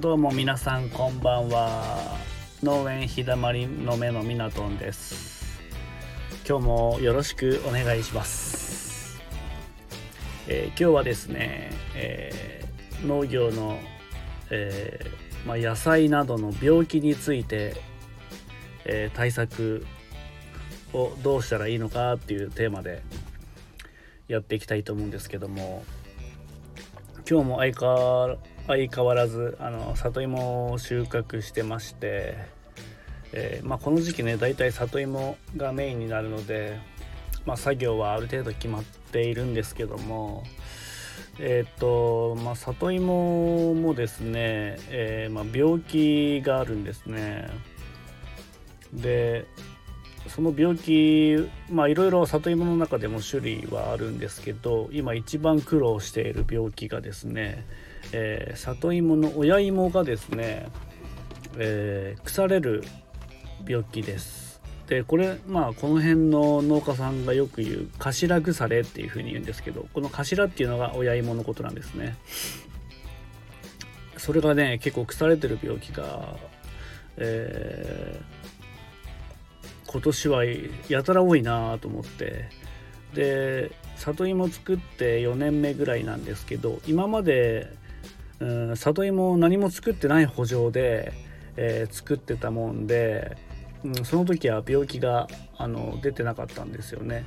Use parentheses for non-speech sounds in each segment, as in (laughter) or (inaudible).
どうも皆さんこんばんは。農園日だまりの目のみなとんです。今日もよろしくお願いします、えー今日はですね、えー農業の、えーまあ、野菜などの病気について、えー対策をどうしたらいいのかっていうテーマでやっていきたいと思うんですけども今日も相変わらず相変わらずあの里芋を収穫してまして、えーまあ、この時期ねだいたい里芋がメインになるので、まあ、作業はある程度決まっているんですけどもえっ、とまあ里芋もですね、えーま、病気があるんですね。でその病気まあいろいろ里芋の中でも種類はあるんですけど今一番苦労している病気がですね、えー里芋の親芋がですね、えー腐れる病気です。でこれまあこの辺の農家さんがよく言う頭腐れっていうふうに言うんですけどこの頭っていうのが親芋のことなんですね。それがね結構腐れてる病気が、えー今年はやたら多いなと思って。で里芋作って4年目ぐらいなんですけど今まで、うん、里芋何も作ってない補助で、えー作ってたもんで、うん、その時は病気があの出てなかったんですよね。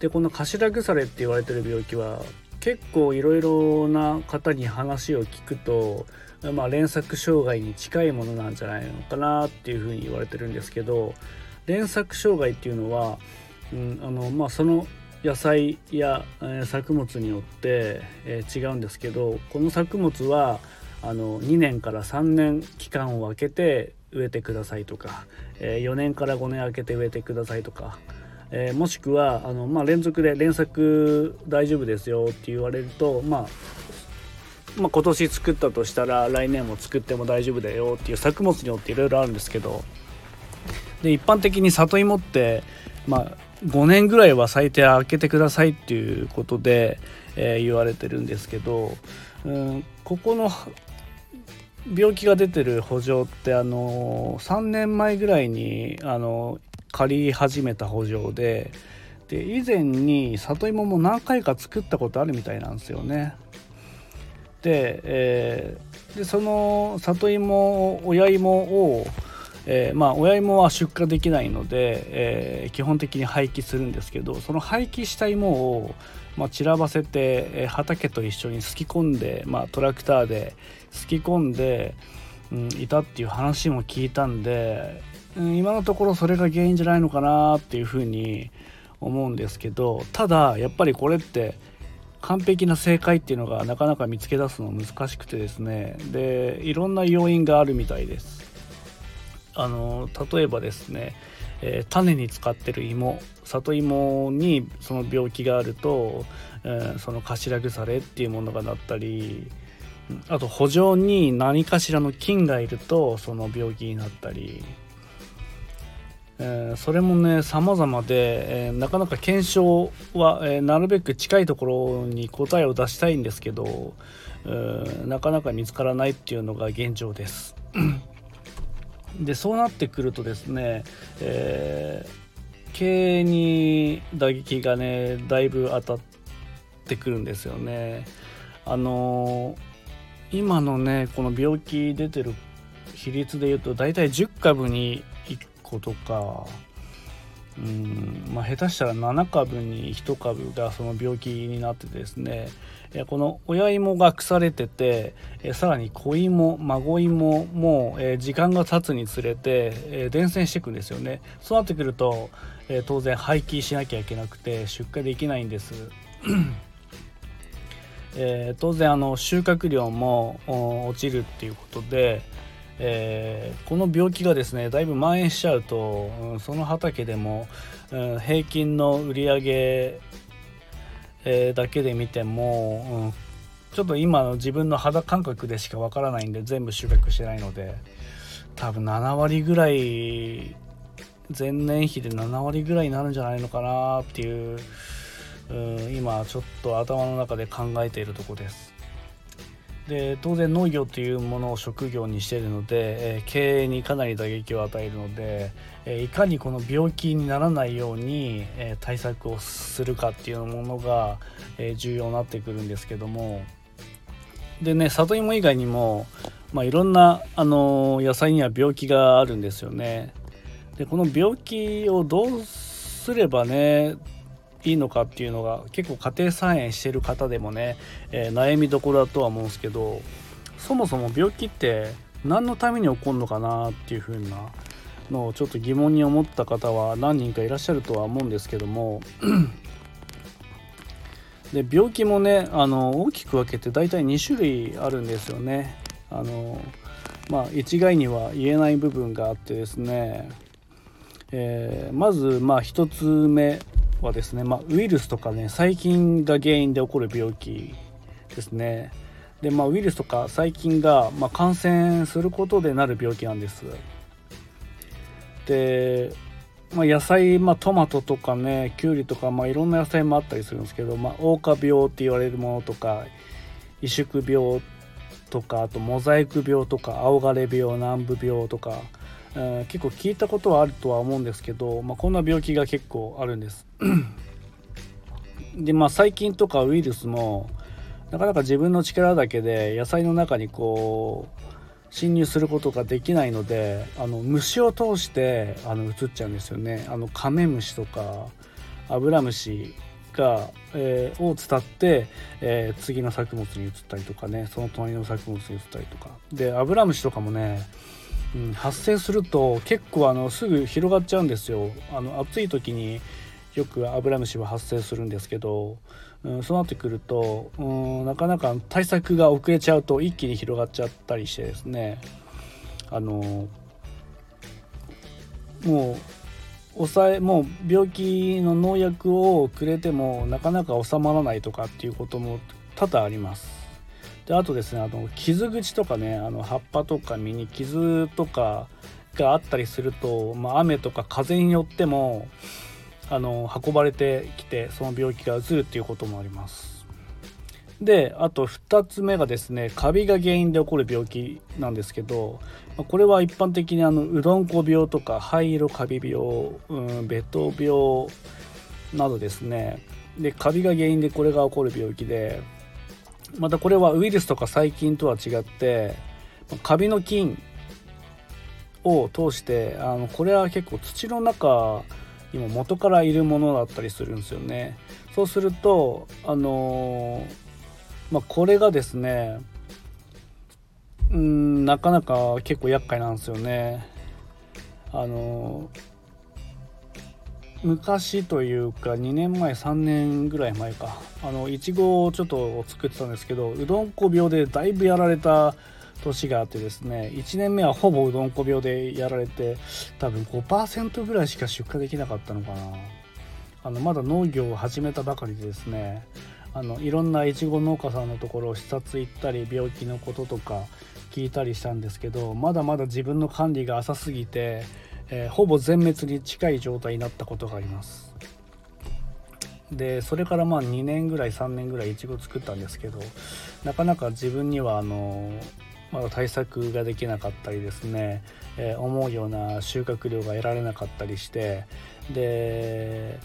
でこの頭腐れって言われてる病気は結構いろいろな方に話を聞くと、まあ、連作障害に近いものなんじゃないのかなっていうふうに言われてるんですけど連作障害っていうのは、うんあのまあ、その野菜や、え作物によって、え違うんですけどこの作物はあの2年から3年期間を空けて植えてくださいとか、え4年から5年空けて植えてくださいとか、えもしくはあの、まあ、連続で連作大丈夫ですよって言われると、まあまあ、今年作ったとしたら来年も作っても大丈夫だよっていう作物によっていろいろあるんですけどで一般的に里芋って、まあ、5年ぐらいは最低開けてくださいっていうことで、えー言われてるんですけど、うん、ここの病気が出てる補助ってあの3年前ぐらいにあの借り始めた補助でで以前に里芋も何回か作ったことあるみたいなんですよね。で,、えーでその里芋親芋を、えーまあ親芋は出荷できないので、えー基本的に廃棄するんですけどその廃棄した芋を、まあ、散らばせて、えー畑と一緒にすき込んで、まあ、トラクターですき込んで、うん、いたっていう話も聞いたんで、うん、今のところそれが原因じゃないのかなっていうふうに思うんですけどただやっぱりこれって完璧な正解っていうのがなかなか見つけ出すの難しくてですね。でいろんな要因があるみたいです。あの例えばですね、えー種に使ってる芋里芋にその病気があると、えーその頭腐れっていうものがなったりあと補助に何かしらの菌がいるとその病気になったり、えーそれもね様々で、えーなかなか検証は、えーなるべく近いところに答えを出したいんですけど、えーなかなか見つからないっていうのが現状です。でそうなってくるとですね、えー経営に打撃がねだいぶ当たってくるんですよね。あのー今のねこの病気出てる比率でいうと大体10株に1個とかうんまあ下手したら7株に1株がその病気になっててですねえこの親芋が腐れててえさらに子芋孫芋もえ時間が経つにつれてえ伝染していくんですよね。そうなってくるとえ当然廃棄しなきゃいけなくて出荷できないんです。(clears throat) え当然あの収穫量も落ちるっていうことで、えーこの病気がですねだいぶ蔓延しちゃうと、うんその畑でも、うん平均の売り上げ、えだけで見ても、うん。ちょっと今の自分の肌感覚でしかわからないんで全部収穫してないので多分7割ぐらい前年比で7割ぐらいになるんじゃないのかなっていううん今ちょっと頭の中で考えているとこです。で当然農業というものを職業にしているので、えー、経営にかなり打撃を与えるので、えー、いかにこの病気にならないように、えー、対策をするかっていうものが、え重要になってくるんですけどもでね里芋以外にも、まあ、いろんな、あの野菜には病気があるんですよね。でこの病気をどうすればねいいのかっていうのが結構家庭菜園してる方でもね、えー、悩みどころだとは思うんですけどそもそも病気って何のために起こるのかなっていう風なのをちょっと疑問に思った方は何人かいらっしゃるとは思うんですけども (clears throat) で病気もねあの大きく分けて大体2種類あるんですよね。あのまあ、一概には言えない部分があってですね、えー、まずまあ1つ目はですね、まあ、ウイルスとかね細菌が原因で起こる病気ですね。で、まあ、ウイルスとか細菌が、まあ、感染することでなる病気なんです。で、まあ、野菜、まあ、トマトとかねきゅうりとか、まあ、いろんな野菜もあったりするんですけど、まあ、黄花病って言われるものとか萎縮病とかあとモザイク病とか青枯れ病南部病とかえー、結構聞いたことはあるとは思うんですけど、まあ、こんな病気が結構あるんです。(clears throat) でまあ細菌とかウイルスもなかなか自分の力だけで野菜の中にこう侵入することができないのであの虫を通してあの移っちゃうんですよね。あのカメムシとかアブラムシが、えー、を伝って、えー、次の作物に移ったりとかねその隣の作物に移ったりとか。でアブラムシとかもねん、発生すると結構あのすぐ広がっちゃうんですよあの暑い時によくアブラムシは発生するんですけど、うん、そうなってくると、うん、なかなか対策が遅れちゃうと一気に広がっちゃったりしてですねあのもう抑えもう病気の農薬をくれてもなかなか収まらないとかっていうことも多々あります。であとですねあの傷口とかねあの葉っぱとか実に傷とかがあったりすると、まあ、雨とか風によってもあの運ばれてきてその病気がうつるっていうこともあります。であと2つ目がですねカビが原因で起こる病気なんですけどこれは一般的にあのうどんこ病とか灰色カビ病、うん、ベト病などですね。でカビが原因でこれが起こる病気でまたこれはウイルスとか細菌とは違ってカビの菌を通してあのこれは結構土の中にも元からいるものだったりするんですよね。そうするとあのまあ、これがですねうんなかなか結構厄介なんですよね。あの昔というか2年前3年ぐらい前か。あのいちごをちょっと作ってたんですけどうどんこ病でだいぶやられた年があってですね1年目はほぼうどんこ病でやられて多分5%ぐらいしか出荷できなかったのかな。あのまだ農業を始めたばかりでですねあのいろんないちご農家さんのところを視察行ったり病気のこととか聞いたりしたんですけどまだまだ自分の管理が浅すぎてえー、ほぼ全滅に近い状態になったことがあります。でそれからまあ2年ぐらい3年ぐらいいちご作ったんですけどなかなか自分にはあのまだ対策ができなかったりですね、えー、思うような収穫量が得られなかったりしてで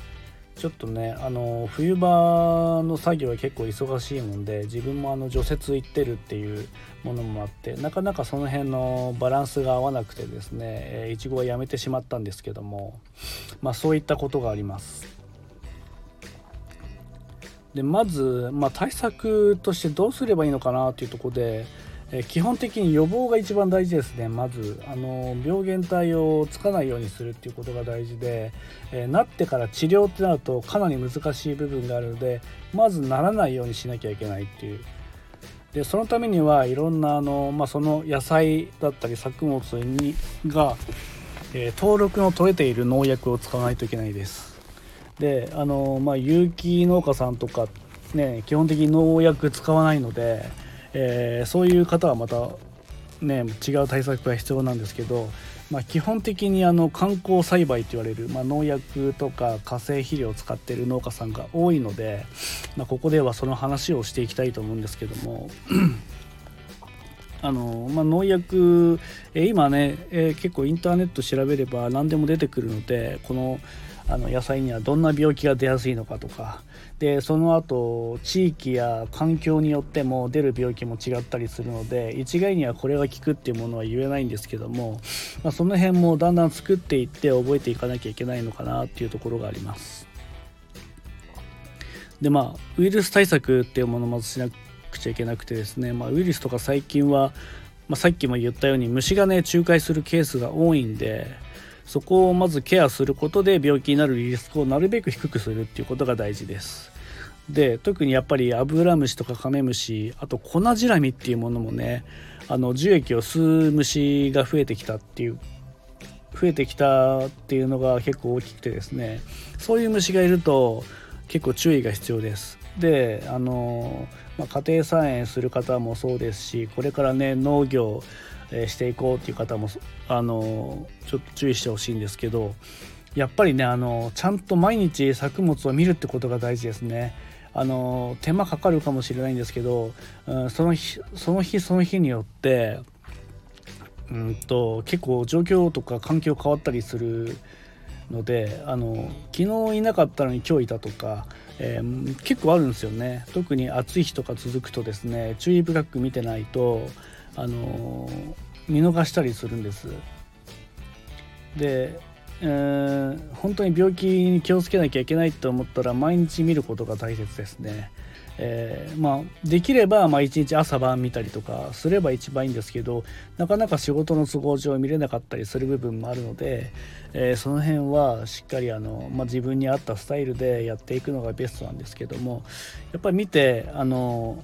ちょっとねあの冬場の作業は結構忙しいもんで自分もあの除雪行ってるっていうものもあってなかなかその辺のバランスが合わなくてですねいちごはやめてしまったんですけどもまあそういったことがあります。でまず、まあ、対策としてどうすればいいのかなというとこでえ基本的に予防が一番大事ですね。まずあの病原体をつかないようにするっていうことが大事で、え、なってから治療ってなるとかなり難しい部分があるのでまずならないようにしなきゃいけないっていう。でそのためにはいろんなあの、まあ、その野菜だったり作物にが、え、登録の取れている農薬を使わないといけないです。であのまあ有機農家さんとかね基本的に農薬使わないのでえー、そういう方はまたね違う対策が必要なんですけど、まあ、基本的にあの観光栽培と言われる、まあ、農薬とか化成肥料を使ってる農家さんが多いので、まあ、ここではその話をしていきたいと思うんですけどもあの、まあ、農薬、え今ね、え結構インターネット調べれば何でも出てくるのでこのあの野菜にはどんな病気が出やすいのかとかでその後地域や環境によっても出る病気も違ったりするので一概にはこれが効くっていうものは言えないんですけども、まあ、その辺もだんだん作っていって覚えていかなきゃいけないのかなっていうところがあります。でまあウイルス対策っていうものをまずしなくちゃいけなくてですね、まあ、ウイルスとか細菌は、まあ、さっきも言ったように虫がね仲介するケースが多いんでそこをまずケアすることで病気になるリスクをなるべく低くするっていうことが大事です。で特にやっぱりアブラムシとかカメムシあと粉ジラミっていうものもねあの樹液を吸う虫が増えてきたっていう増えてきたっていうのが結構大きくてですねそういう虫がいると結構注意が必要です。であの、まあ、家庭菜園する方もそうですしこれからね農業していこうっていう方もあのちょっと注意してほしいんですけどやっぱりねあのちゃんと毎日作物を見るってことが大事ですね。あの手間かかるかもしれないんですけど、うん、その日その日その日によってうんと結構状況とか環境変わったりするのであの昨日いなかったのに今日いたとか、えー、結構あるんですよね特に暑い日とか続くとですね注意深く見てないとあの見逃したりするんです。で、えー、本当に病気に気をつけなきゃいけないと思ったら毎日見ることが大切ですね。えー、まあ、できれば、ま、1日朝晩見たりとかすれば一番いいんですけどなかなか仕事の都合上見れなかったりする部分もあるので、えー、その辺はしっかりあの、まあ、自分に合ったスタイルでやっていくのがベストなんですけどもやっぱり見てあの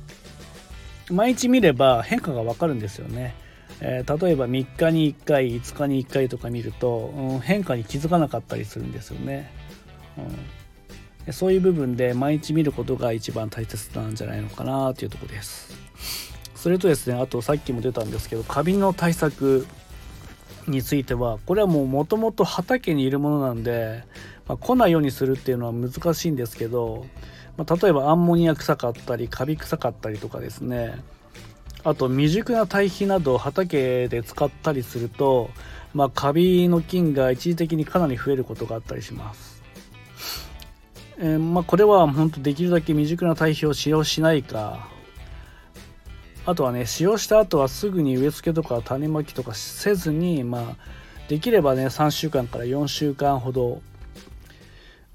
毎日見れば変化がわかるんですよね。えー、例えば3日に1回5日に1回とか見ると、うん、変化に気づかなかったりするんですよね、うん、そういう部分で毎日見ることが一番大切なんじゃないのかなというとこですそれとですねあとさっきも出たんですけどカビの対策についてはこれはもうもともと畑にいるものなんで、まあ、来ないようにするっていうのは難しいんですけどまあ、例えばアンモニア臭かったりカビ臭かったりとかですねあと未熟な堆肥などを畑で使ったりすると、まあ、カビの菌が一時的にかなり増えることがあったりします。えー、まあ、これは本当できるだけ未熟な堆肥を使用しないかあとはね使用した後はすぐに植え付けとか種まきとかせずにまあできればね3週間から4週間ほど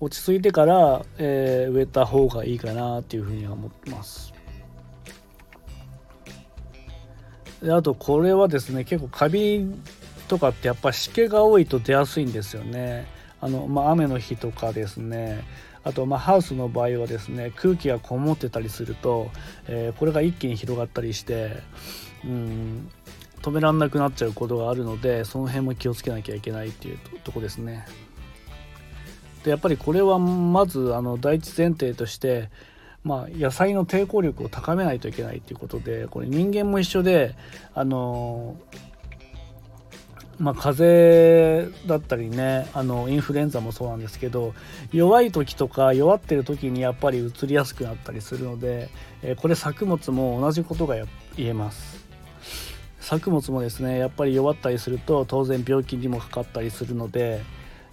落ち着いてから、えー、植えた方がいいかなっていうふうには思ってます。であとこれはですね結構カビとかってやっぱ湿気が多いと出やすいんですよね。あのまあ、雨の日とかですねあとまあハウスの場合はですね空気がこもってたりすると、えー、これが一気に広がったりしてうん止めらんなくなっちゃうことがあるのでその辺も気をつけなきゃいけないっていうとこですね。でやっぱりこれはまずあの第一前提として、まあ、野菜の抵抗力を高めないといけないということでこれ人間も一緒であのまあ、風邪だったりねあのインフルエンザもそうなんですけど弱い時とか弱ってる時にやっぱりうつりやすくなったりするので、えこれ作物も同じことが言えます。作物もですねやっぱり弱ったりすると当然病気にもかかったりするので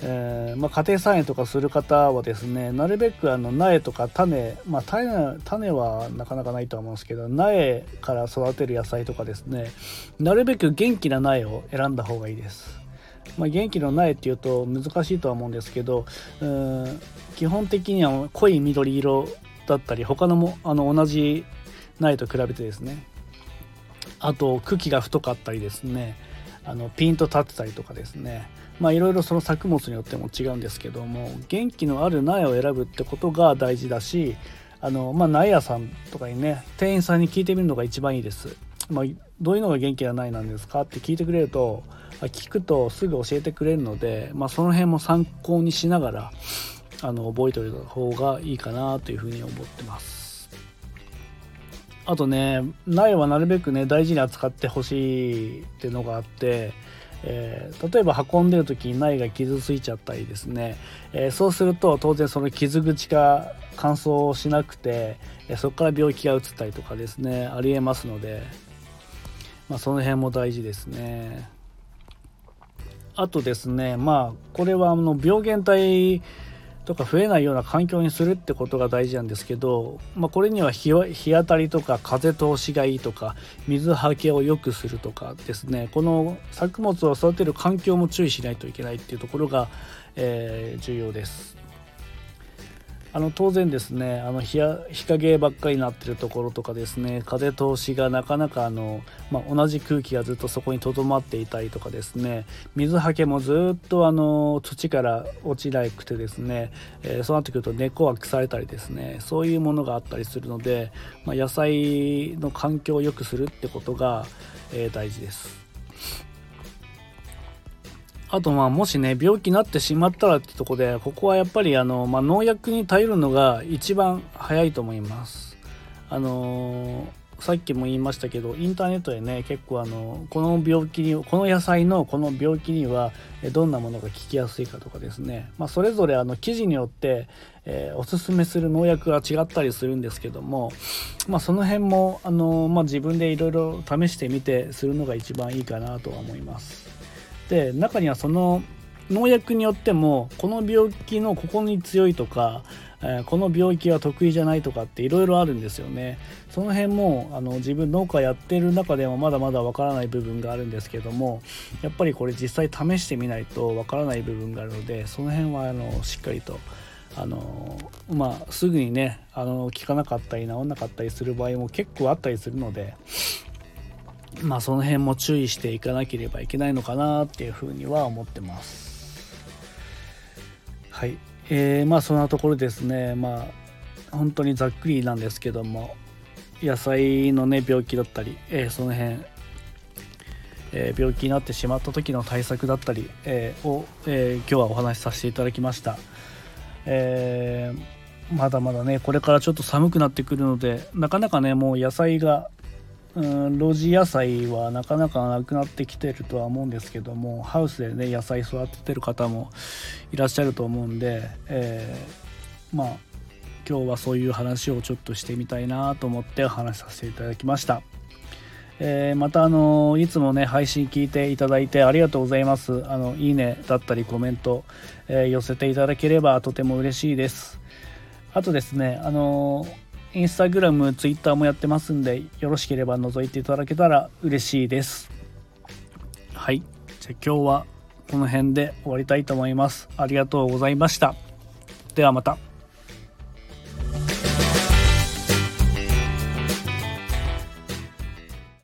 えー、まあ、家庭菜園とかする方はですねなるべくあの苗とか種、まあ種、種はなかなかないとは思うんですけど苗から育てる野菜とかですねなるべく元気な苗を選んだ方がいいです。まあ、元気の苗っていうと難しいとは思うんですけどうん基本的には濃い緑色だったり他のもあの同じ苗と比べてですねあと茎が太かったりですねあのピンと立ってたりとかですねまあいろいろその作物によっても違うんですけども元気のある苗を選ぶってことが大事だしあの、まあ、苗屋さんとかにね店員さんに聞いてみるのが一番いいです。まあ、どういうのが元気な苗なんですかって聞いてくれると聞くとすぐ教えてくれるので、まあ、その辺も参考にしながらあの覚えておいた方がいいかなというふうに思ってます。あとね苗はなるべくね大事に扱ってほしいっていうのがあってえー、例えば運んでる時に苗が傷ついちゃったりですね、えー、そうすると当然その傷口が乾燥しなくて、えそこから病気がうつったりとかですねありえますので、まあ、その辺も大事ですね。あとですねまあこれはあの病原体とか増えないような環境にするってことが大事なんですけど、まあ、これには日当たりとか風通しがいいとか水はけを良くするとかですねこの作物を育てる環境も注意しないといけないっていうところが、えー、重要です。あの当然ですねあの日日陰ばっかりになってるところとかですね風通しがなかなかあの、まあ、同じ空気がずっとそこにとどまっていたりとかですね水はけもずっとあの土から落ちなくてですね、えー、そうなってくると根っこが腐れたりですねそういうものがあったりするので、まあ、野菜の環境を良くするってことが、えー、大事です。あとまあもしね病気になってしまったらってとこでここはやっぱりあの、まあ、農薬に頼るのが一番早いと思います。あのー、さっきも言いましたけどインターネットでね結構あのこの病気にこの野菜のこの病気にはどんなものが効きやすいかとかですね、まあ、それぞれあの記事によって、えー、おすすめする農薬が違ったりするんですけども、まあ、その辺もあの、まあ、自分でいろいろ試してみてするのが一番いいかなとは思います。で中にはその農薬によってもこの病気のここに強いとか、えー、この病気は得意じゃないとかっていろいろあるんですよね。その辺もあの自分農家やってる中でもまだまだわからない部分があるんですけどもやっぱりこれ実際試してみないとわからない部分があるのでその辺はあのしっかりとあのまあすぐにねあの効かなかったり治んなかったりする場合も結構あったりするのでまあその辺も注意していかなければいけないのかなっていうふうには思ってます。はい。えー、まあそんなところですね。まあ本当にざっくりなんですけども野菜のね病気だったり、えー、その辺、えー、病気になってしまった時の対策だったり、えー、を、え今日はお話しさせていただきました。えまだまだねこれからちょっと寒くなってくるのでなかなかねもう野菜がうん露地野菜はなかなかなくなってきてるとは思うんですけどもハウスでね野菜育ててる方もいらっしゃると思うんで、えー、まあ今日はそういう話をちょっとしてみたいなと思ってお話しさせていただきました。えー、またあのいつもね配信聞いていただいてありがとうございますあのいいねだったりコメント、えー、寄せていただければとても嬉しいですあとですねあのインスタグラム、ツイッターもやってますんで、よろしければ覗いていただけたら嬉しいです。はい。じゃあ今日はこの辺で終わりたいと思います。ありがとうございました。ではまた。